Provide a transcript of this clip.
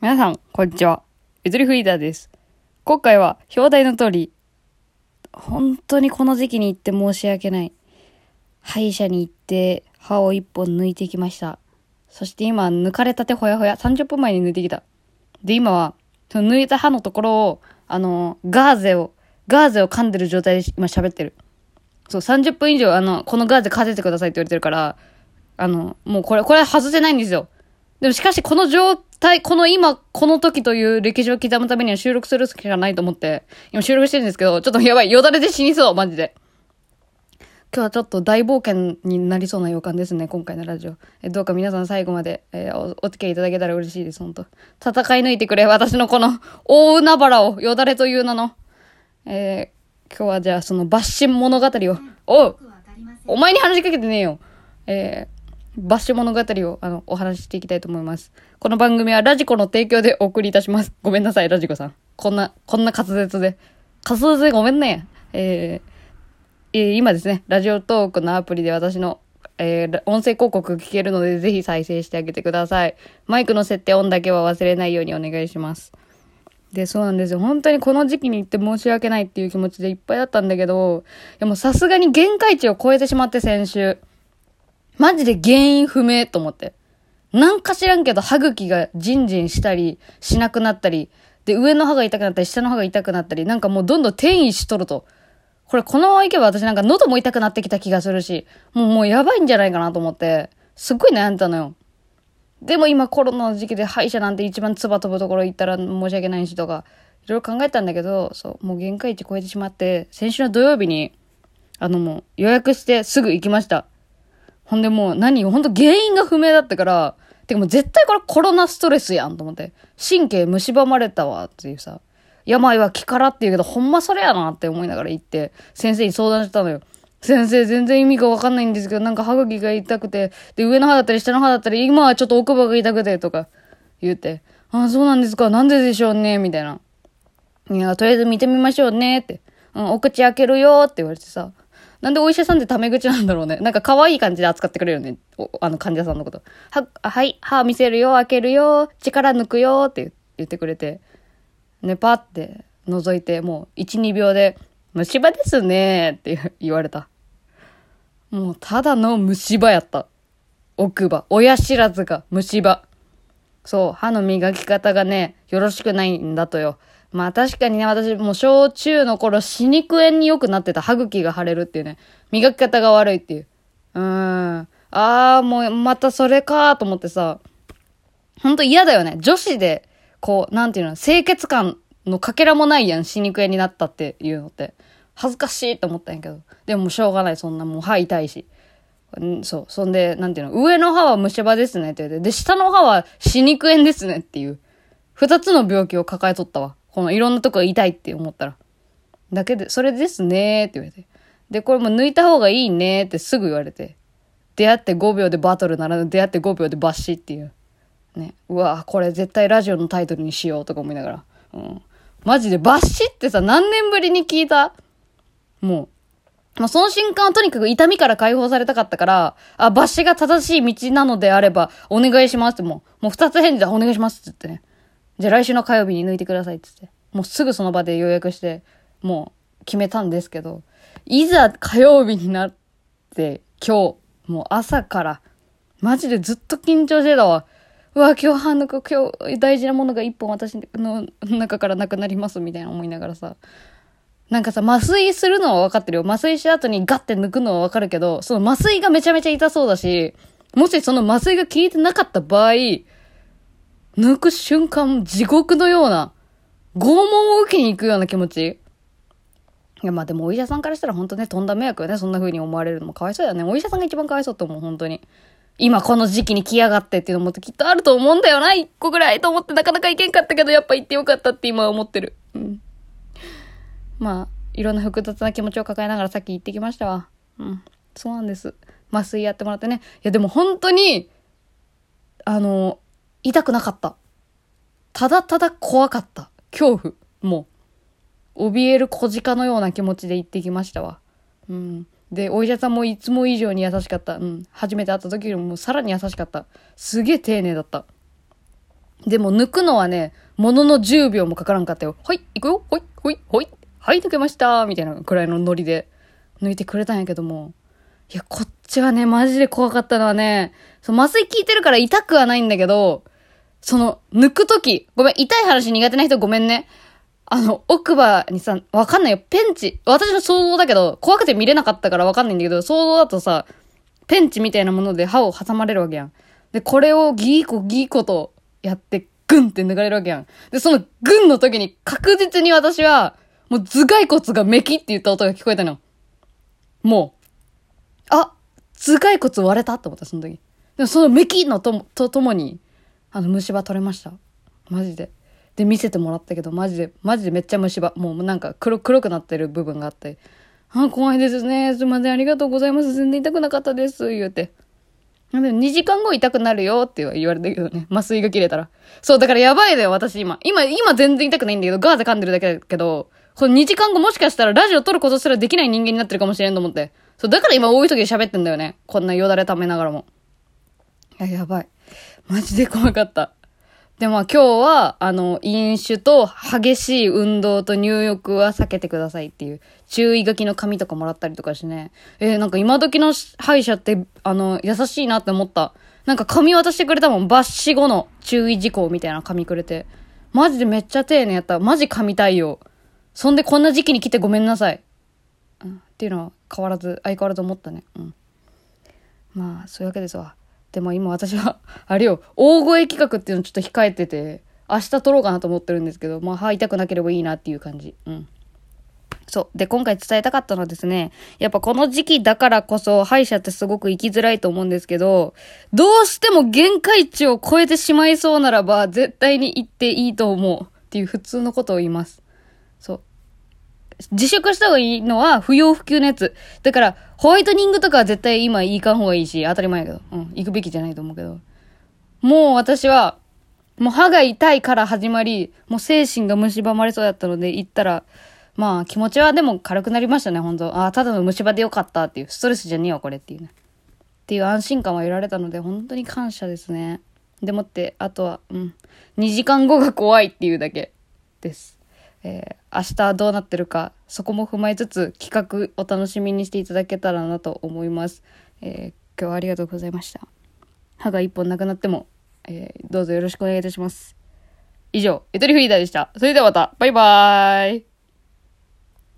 皆さん、こんにちは。ゆずりフリーダーです。今回は、表題の通り、本当にこの時期に行って申し訳ない。歯医者に行って、歯を一本抜いてきました。そして今、抜かれたてほやほや、30分前に抜いてきた。で、今は、その抜いた歯のところを、あの、ガーゼを、ガーゼを噛んでる状態で今喋ってる。そう、30分以上、あの、このガーゼかせてくださいって言われてるから、あの、もうこれ、これ外せないんですよ。でもしかしこの状態、この今、この時という歴史を刻むためには収録するしかないと思って、今収録してるんですけど、ちょっとやばい、よだれで死にそう、マジで。今日はちょっと大冒険になりそうな予感ですね、今回のラジオ。えどうか皆さん最後まで、えーお、お付き合いいただけたら嬉しいです、本当戦い抜いてくれ、私のこの大海原を、よだれという名の。えー今日はじゃあその抜心物語を、おうお前に話しかけてねえよ。えー、バッシュ物語を、あの、お話ししていきたいと思います。この番組はラジコの提供でお送りいたします。ごめんなさい、ラジコさん。こんな、こんな滑舌で。滑舌でごめんね。えーえ今ですね、ラジオトークのアプリで私の、えー音声広告聞けるので、ぜひ再生してあげてください。マイクの設定音だけは忘れないようにお願いします。で、そうなんですよ。本当にこの時期に行って申し訳ないっていう気持ちでいっぱいだったんだけど、いやもうさすがに限界値を超えてしまって先週。マジで原因不明と思って。なんか知らんけど歯茎がジンジンしたりしなくなったり、で、上の歯が痛くなったり、下の歯が痛くなったり、なんかもうどんどん転移しとると。これこのままいけば私なんか喉も痛くなってきた気がするし、もうもうやばいんじゃないかなと思って、すっごい悩んでたのよ。でも今コロナの時期で歯医者なんて一番唾飛ぶところ行ったら申し訳ないしとか、いろいろ考えたんだけど、そう、もう限界値超えてしまって、先週の土曜日に、あのもう予約してすぐ行きました。ほんでもう何ほんと原因が不明だったから、てかもう絶対これコロナストレスやんと思って。神経蝕まれたわっていうさ。病は気からって言うけど、ほんまそれやなって思いながら行って、先生に相談したのよ。先生全然意味がわかんないんですけど、なんか歯茎が痛くて、で、上の歯だったり下の歯だったり、今はちょっと奥歯が痛くてとか言って、ああ、そうなんですか、なんででしょうね、みたいな。いや、とりあえず見てみましょうね、って。うん、お口開けるよって言われてさ。なんでお医者さんってタメ口なんだろうね。なんか可愛い感じで扱ってくれるよね。あの患者さんのこと。は、はい、歯見せるよ、開けるよ、力抜くよって言ってくれて。ね、パって覗いて、もう1、2秒で、虫歯ですねって言われた。もうただの虫歯やった。奥歯。親知らずが虫歯。そう、歯の磨き方がね、よろしくないんだとよ。まあ確かにね、私もう小中の頃歯肉炎によくなってた歯茎が腫れるっていうね。磨き方が悪いっていう。うーん。あーもうまたそれかと思ってさ。ほんと嫌だよね。女子で、こう、なんていうの、清潔感のかけらもないやん、歯肉炎になったっていうのって。恥ずかしいと思ったんやけど。でももうしょうがない、そんなもう歯痛いし。んそう。そんで、なんていうの、上の歯は虫歯ですねって言って、で、下の歯は歯肉炎ですねっていう。二つの病気を抱えとったわ。このいろんなとこ痛いって思ったら。だけで、それですねって言われて。で、これも抜いた方がいいねってすぐ言われて。出会って5秒でバトルならぬ出会って5秒でバッシっていう。ね。うわこれ絶対ラジオのタイトルにしようとか思いながら。うん。マジでバッシってさ、何年ぶりに聞いた？もう。まあ、その瞬間はとにかく痛みから解放されたかったから、あ、バッシが正しい道なのであれば、お願いしますってもう、もう二つ返事でお願いしますって言ってね。じゃあ来週の火曜日に抜いてくださいって言って。もうすぐその場で予約して、もう決めたんですけど、いざ火曜日になって、今日、もう朝から、マジでずっと緊張してたわ。うわ、今日歯抜く、今日大事なものが一本私の中からなくなりますみたいな思いながらさ。なんかさ、麻酔するのは分かってるよ。麻酔した後にガッて抜くのは分かるけど、その麻酔がめちゃめちゃ痛そうだし、もしその麻酔が効いてなかった場合、抜く瞬間、地獄のような、拷問を受けに行くような気持ち。いや、まあでもお医者さんからしたら本当ね、とんだ迷惑よね。そんな風に思われるのもかわいそうだよね。お医者さんが一番かわいそうと思う、本当に。今この時期に来やがってっていうのもきっとあると思うんだよな。一個ぐらいと思ってなかなか行けんかったけど、やっぱ行ってよかったって今は思ってる。うん。まあ、いろんな複雑な気持ちを抱えながらさっき行ってきましたわ。うん。そうなんです。麻酔やってもらってね。いや、でも本当に、あの、痛くなかった。ただただ怖かった。恐怖。もう、怯える小鹿のような気持ちで行ってきましたわ。うん。で、お医者さんもいつも以上に優しかった。うん。初めて会った時よりもさらに優しかった。すげえ丁寧だった。でも抜くのはね、ものの10秒もかからんかったよ。はい、行くよほい、ほい、ほい。はい、抜けましたみたいなくらいのノリで抜いてくれたんやけども。いや、こっちはね、マジで怖かったのはね、そう麻酔効いてるから痛くはないんだけど、その、抜くとき、ごめん、痛い話苦手な人ごめんね。あの、奥歯にさ、わかんないよ。ペンチ。私の想像だけど、怖くて見れなかったからわかんないんだけど、想像だとさ、ペンチみたいなもので歯を挟まれるわけやん。で、これをギーコギーコとやって、グンって抜かれるわけやん。で、そのグンの時に確実に私は、もう頭蓋骨がメキって言った音が聞こえたの。もう、あ、頭蓋骨割れたと思った、その時。でもそのメキのととともに、あの、虫歯取れました。マジで。で、見せてもらったけど、マジで、マジでめっちゃ虫歯。もうなんか黒、黒くなってる部分があって。あ、怖いですね。すいません。ありがとうございます。全然痛くなかったです。言うて。でも2時間後痛くなるよって言われたけどね。麻酔が切れたら。そう、だからやばいだよ、私今。今、今全然痛くないんだけど、ガーゼ噛んでるだけだけど、この2時間後もしかしたらラジオ撮ることすらできない人間になってるかもしれんと思って。そう、だから今多い時で喋ってんだよね。こんなよだれ溜めながらも。いや、やばい。マジで怖かった。で、まあ今日は、あの、飲酒と激しい運動と入浴は避けてくださいっていう注意書きの紙とかもらったりとかしね。えー、なんか今時の歯医者って、あの、優しいなって思った。なんか紙渡してくれたもん。抜歯後の注意事項みたいな紙くれて。マジでめっちゃ丁寧やった。マジ紙対応。そんでこんな時期に来てごめんなさい。うん、っていうのは変わらず、相変わらず思ったね。うん。まあ、そういうわけですわ。でも今私は、あれよ、大声企画っていうのちょっと控えてて、明日撮ろうかなと思ってるんですけど、まあ歯痛くなければいいなっていう感じ。うん。そう。で、今回伝えたかったのはですね、やっぱこの時期だからこそ歯医者ってすごく行きづらいと思うんですけど、どうしても限界値を超えてしまいそうならば、絶対に行っていいと思うっていう普通のことを言います。自粛した方がいいのは不要不急のやつ。だから、ホワイトニングとかは絶対今行かん方がいいし、当たり前やけど。うん、行くべきじゃないと思うけど。もう私は、もう歯が痛いから始まり、もう精神が蝕まれそうだったので行ったら、まあ気持ちはでも軽くなりましたね、本当ああ、ただの虫歯でよかったっていう、ストレスじゃねえわ、これっていうね。っていう安心感は得られたので、本当に感謝ですね。でもって、あとは、うん。2時間後が怖いっていうだけです。えー、明日どうなってるか、そこも踏まえつつ企画お楽しみにしていただけたらなと思います。えー、今日はありがとうございました。歯が一本なくなっても、えー、どうぞよろしくお願いいたします。以上、ゆとりフリーダーでした。それではまた、バイバーイ